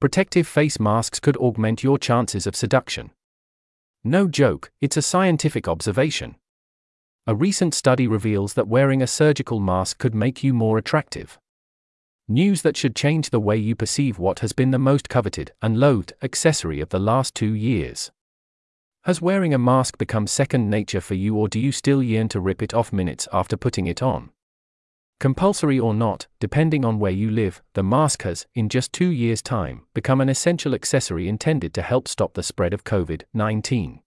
protective face masks could augment your chances of seduction. No joke, it's a scientific observation. A recent study reveals that wearing a surgical mask could make you more attractive. News that should change the way you perceive what has been the most coveted and loathed accessory of the last two years. Has wearing a mask become second nature for you, or do you still yearn to rip it off minutes after putting it on? Compulsory or not, depending on where you live, the mask has, in just two years' time, become an essential accessory intended to help stop the spread of COVID 19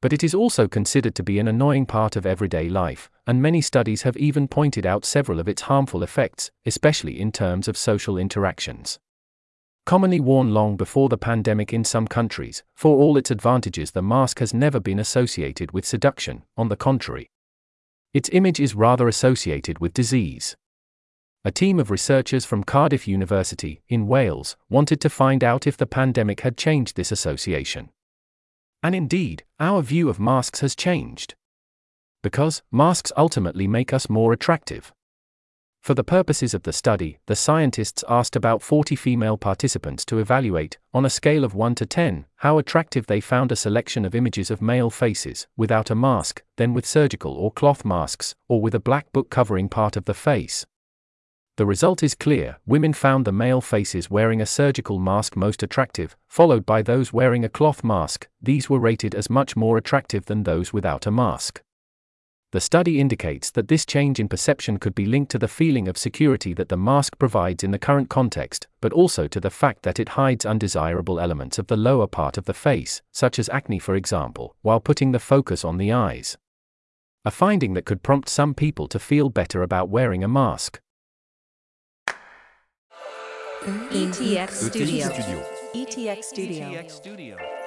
but it is also considered to be an annoying part of everyday life, and many studies have even pointed out several of its harmful effects, especially in terms of social interactions. Commonly worn long before the pandemic in some countries, for all its advantages, the mask has never been associated with seduction, on the contrary. Its image is rather associated with disease. A team of researchers from Cardiff University, in Wales, wanted to find out if the pandemic had changed this association. And indeed, our view of masks has changed. Because masks ultimately make us more attractive. For the purposes of the study, the scientists asked about 40 female participants to evaluate, on a scale of 1 to 10, how attractive they found a selection of images of male faces, without a mask, then with surgical or cloth masks, or with a black book covering part of the face. The result is clear women found the male faces wearing a surgical mask most attractive, followed by those wearing a cloth mask, these were rated as much more attractive than those without a mask. The study indicates that this change in perception could be linked to the feeling of security that the mask provides in the current context, but also to the fact that it hides undesirable elements of the lower part of the face, such as acne, for example, while putting the focus on the eyes. A finding that could prompt some people to feel better about wearing a mask. ETX Studio. ETX Studio.